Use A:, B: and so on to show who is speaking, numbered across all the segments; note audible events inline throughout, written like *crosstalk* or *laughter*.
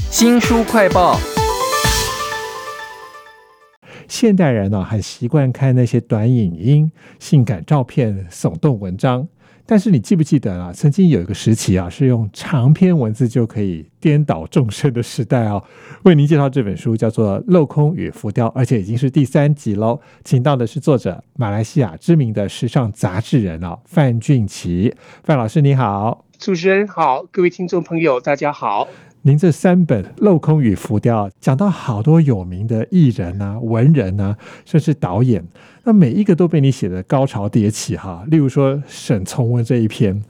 A: 新书快报。
B: 现代人呢、很习惯看那些短影音、性感照片、耸动文章。但是你记不记得啊？曾经有一个时期啊，是用长篇文字就可以颠倒众生的时代啊。为您介绍这本书叫做《镂空与浮雕》，而且已经是第三集喽。请到的是作者马来西亚知名的时尚杂志人哦，范俊奇。范老师你好。
C: 主持人好，各位听众朋友，大家好。
B: 您这三本《镂空与浮雕》讲到好多有名的艺人啊、文人啊，甚至导演，那每一个都被你写的高潮迭起哈。例如说沈从文这一篇，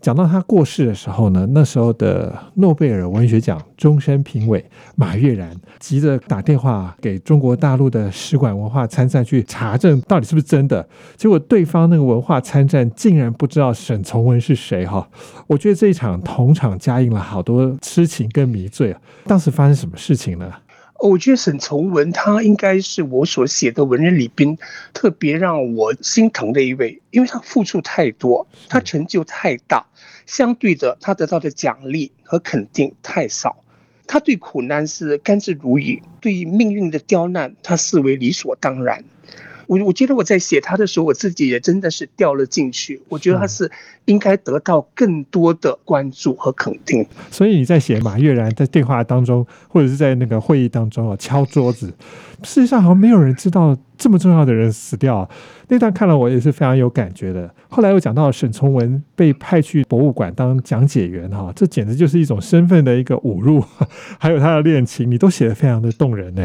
B: 讲到他过世的时候呢，那时候的诺贝尔文学奖终身评委马悦然急着打电话给中国大陆的使馆文化参赞去查证到底是不是真的，结果对方那个文化参赞竟然不知道沈从文是谁哈。我觉得这一场同场加映了好多痴情跟迷醉啊！当时发生什么事情呢？
C: 我觉得沈从文他应该是我所写的文人里边特别让我心疼的一位，因为他付出太多，他成就太大，相对的他得到的奖励和肯定太少。他对苦难是甘之如饴，对命运的刁难他视为理所当然。我我觉得我在写他的时候，我自己也真的是掉了进去。我觉得他是应该得到更多的关注和肯定。
B: 所以你在写马悦然在电话当中，或者是在那个会议当中啊敲桌子，事实上好像没有人知道这么重要的人死掉。那段看了我也是非常有感觉的。后来又讲到沈从文被派去博物馆当讲解员哈，这简直就是一种身份的一个侮辱。*laughs* 还有他的恋情，你都写的非常的动人呢。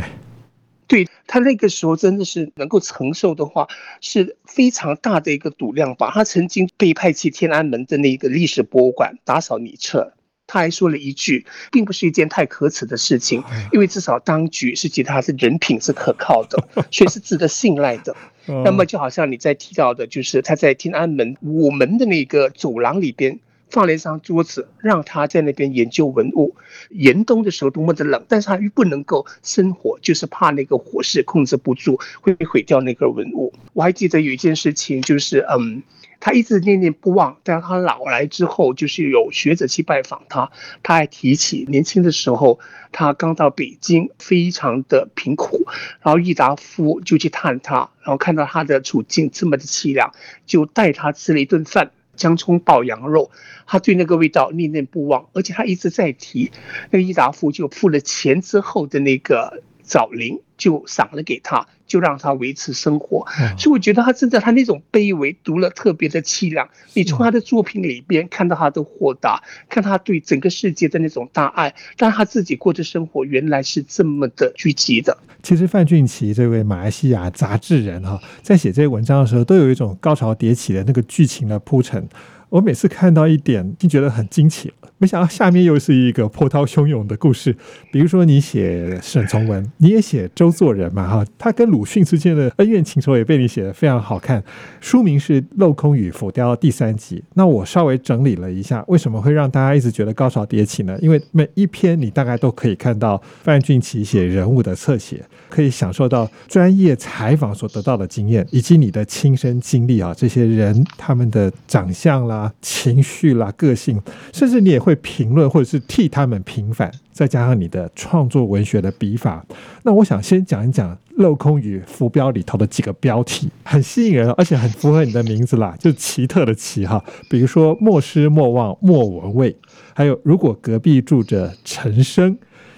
C: 对他那个时候真的是能够承受的话，是非常大的一个赌量吧。他曾经被派去天安门的那个历史博物馆打扫女厕，他还说了一句，并不是一件太可耻的事情，因为至少当局是觉得他是人品是可靠的，*laughs* 所以是值得信赖的。那么就好像你在提到的，就是他在天安门午门的那个走廊里边。放了一张桌子，让他在那边研究文物。严冬的时候多么的冷，但是他又不能够生火，就是怕那个火势控制不住会被毁掉那个文物。我还记得有一件事情，就是嗯，他一直念念不忘。但他老来之后，就是有学者去拜访他，他还提起年轻的时候，他刚到北京，非常的贫苦，然后郁达夫就去探他，然后看到他的处境这么的凄凉，就带他吃了一顿饭。姜葱爆羊肉，他对那个味道念念不忘，而且他一直在提。那个伊达夫就付了钱之后的那个枣林就赏了给他，就让他维持生活。所以我觉得他真的，他那种卑微读了特别的凄凉。你从他的作品里边看到他的豁达，看他对整个世界的那种大爱，但他自己过的生活原来是这么的聚集的。
B: 其实范俊奇这位马来西亚杂志人哈，在写这些文章的时候，都有一种高潮迭起的那个剧情的铺陈。我每次看到一点，就觉得很惊奇。没想到下面又是一个波涛汹涌的故事。比如说，你写沈从文，你也写周作人嘛，哈，他跟鲁迅之间的恩怨情仇也被你写得非常好看。书名是《镂空与浮雕》第三集。那我稍微整理了一下，为什么会让大家一直觉得高潮迭起呢？因为每一篇你大概都可以看到范俊奇写人物的侧写，可以享受到专业采访所得到的经验，以及你的亲身经历啊，这些人他们的长相啦、情绪啦、个性，甚至你也会评论或者是替他们平反，再加上你的创作文学的笔法。那我想先讲一讲《镂空与浮标》里头的几个标题，很吸引人，而且很符合你的名字啦，就奇特的奇哈。比如说“莫失莫忘莫文蔚”，还有“如果隔壁住着陈升”，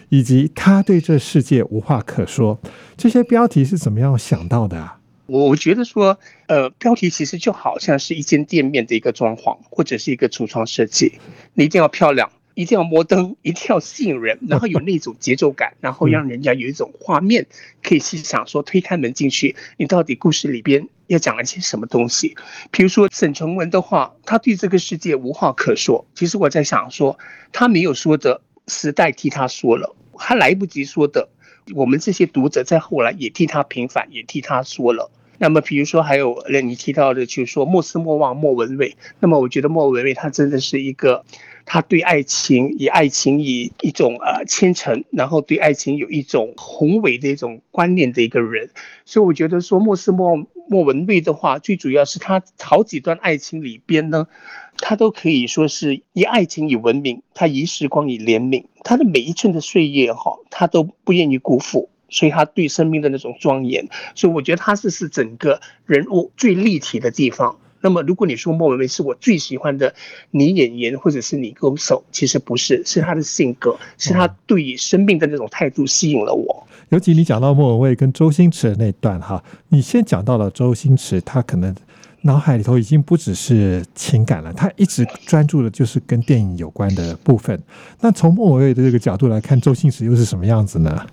B: 以及“他对这世界无话可说”，这些标题是怎么样想到的啊？
C: 我觉得说，呃，标题其实就好像是一间店面的一个装潢，或者是一个橱窗设计，你一定要漂亮，一定要摩登，一定要吸引人，然后有那种节奏感，然后让人家有一种画面可以去想说，推开门进去，你到底故事里边要讲一些什么东西？比如说沈从文的话，他对这个世界无话可说。其实我在想说，他没有说的，时代替他说了，还来不及说的，我们这些读者在后来也替他平反，也替他说了。那么，比如说还有你提到的，就是说莫斯莫忘莫文蔚。那么，我觉得莫文蔚他真的是一个他对爱情以爱情以一种呃虔诚，然后对爱情有一种宏伟的一种观念的一个人。所以我觉得说莫斯莫莫文蔚的话，最主要是他好几段爱情里边呢，他都可以说是以爱情以闻名，他以时光以怜悯，他的每一寸的岁月哈，他都不愿意辜负。所以他对生命的那种庄严，所以我觉得他是是整个人物最立体的地方。那么，如果你说莫文蔚是我最喜欢的女演员或者是女歌手，其实不是，是她的性格，是她对于生命的那种态度吸引了我。
B: 尤其你讲到莫文蔚跟周星驰的那段哈，你先讲到了周星驰，他可能脑海里头已经不只是情感了，他一直专注的就是跟电影有关的部分。那从莫文蔚的这个角度来看，周星驰又是什么样子呢？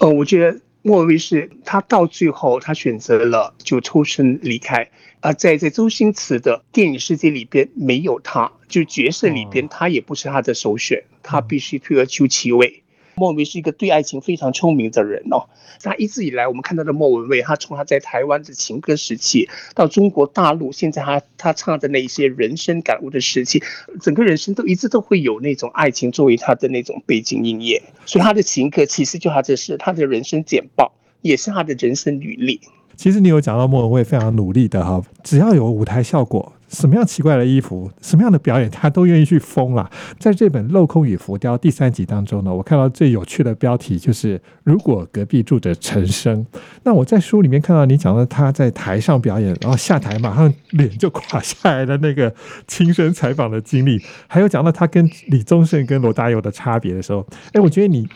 C: 呃，我觉得莫文蔚是他到最后，他选择了就抽身离开。而，在在周星驰的电影世界里边，没有他，就角色里边他也不是他的首选，他必须退而求其位。莫文蔚是一个对爱情非常聪明的人哦。他一直以来，我们看到的莫文蔚，他从他在台湾的情歌时期，到中国大陆，现在他他唱的那一些人生感悟的时期，整个人生都一直都会有那种爱情作为他的那种背景音乐。所以他的情歌其实就他这是他的人生简报，也是他的人生履历。
B: 其实你有讲到莫文蔚非常努力的哈，只要有舞台效果。什么样奇怪的衣服，什么样的表演，他都愿意去疯了。在这本《镂空与浮雕》第三集当中呢，我看到最有趣的标题就是“如果隔壁住着陈升”。那我在书里面看到你讲到他在台上表演，然后下台马上脸就垮下来的那个亲身采访的经历，还有讲到他跟李宗盛跟罗大佑的差别的时候，哎，我觉得你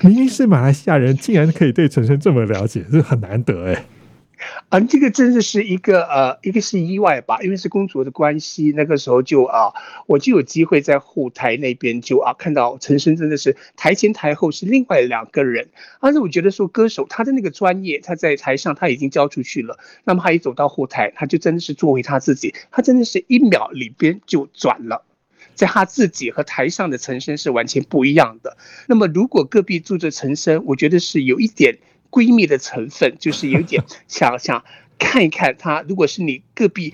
B: 明明是马来西亚人，竟然可以对陈升这么了解，这很难得哎。
C: 啊，这个真的是一个呃，一个是意外吧，因为是公主的关系，那个时候就啊，我就有机会在后台那边就啊看到陈升真的是台前台后是另外两个人，而且我觉得说歌手他的那个专业，他在台上他已经交出去了，那么他一走到后台，他就真的是做回他自己，他真的是一秒里边就转了，在他自己和台上的陈升是完全不一样的。那么如果隔壁住着陈升，我觉得是有一点。闺蜜的成分就是有点 *laughs* 想想看一看她，如果是你隔壁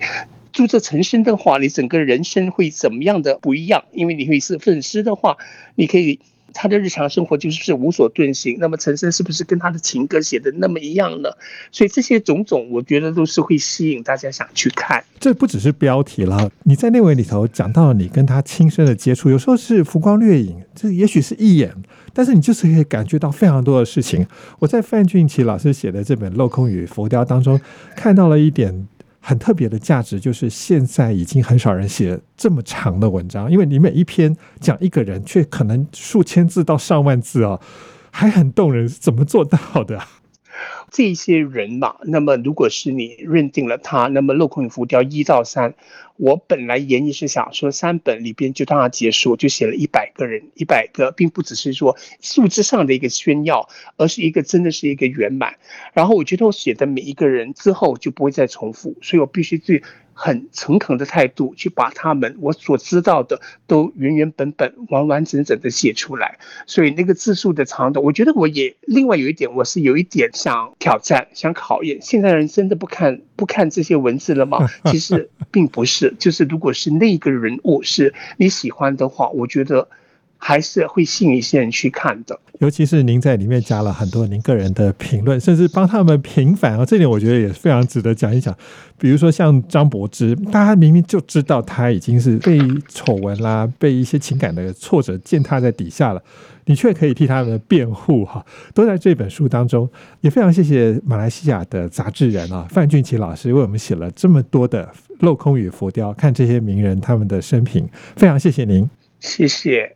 C: 住这陈升的话，你整个人生会怎么样的不一样？因为你会是粉丝的话，你可以。他的日常生活就是无所遁形，那么陈升是不是跟他的情歌写的那么一样呢？所以这些种种，我觉得都是会吸引大家想去看。
B: 这不只是标题了，你在内文里头讲到你跟他亲身的接触，有时候是浮光掠影，这也许是一眼，但是你就是可以感觉到非常多的事情。我在范俊奇老师写的这本《镂空与浮雕》当中看到了一点。很特别的价值就是现在已经很少人写这么长的文章，因为你每一篇讲一个人，却可能数千字到上万字哦，还很动人，怎么做到的？
C: 这些人嘛，那么如果是你认定了他，那么《镂空与浮雕》一到三，我本来原意是想说三本里边就当它结束，就写了一百个人，一百个，并不只是说数字上的一个炫耀，而是一个真的是一个圆满。然后我觉得我写的每一个人之后就不会再重复，所以我必须最。很诚恳的态度去把他们我所知道的都原原本本、完完整整的写出来，所以那个字数的长短，我觉得我也另外有一点，我是有一点想挑战、想考验。现在人真的不看不看这些文字了吗？*laughs* 其实并不是，就是如果是那个人物是你喜欢的话，我觉得。还是会吸引一些人去看的，
B: 尤其是您在里面加了很多您个人的评论，甚至帮他们平反啊，这点我觉得也非常值得讲一讲。比如说像张柏芝，大家明明就知道他已经是被丑闻啦、*laughs* 被一些情感的挫折践踏在底下了，你却可以替他们辩护哈，都在这本书当中。也非常谢谢马来西亚的杂志人啊，范俊奇老师为我们写了这么多的镂空与浮雕，看这些名人他们的生平，非常谢谢您，
C: 谢谢。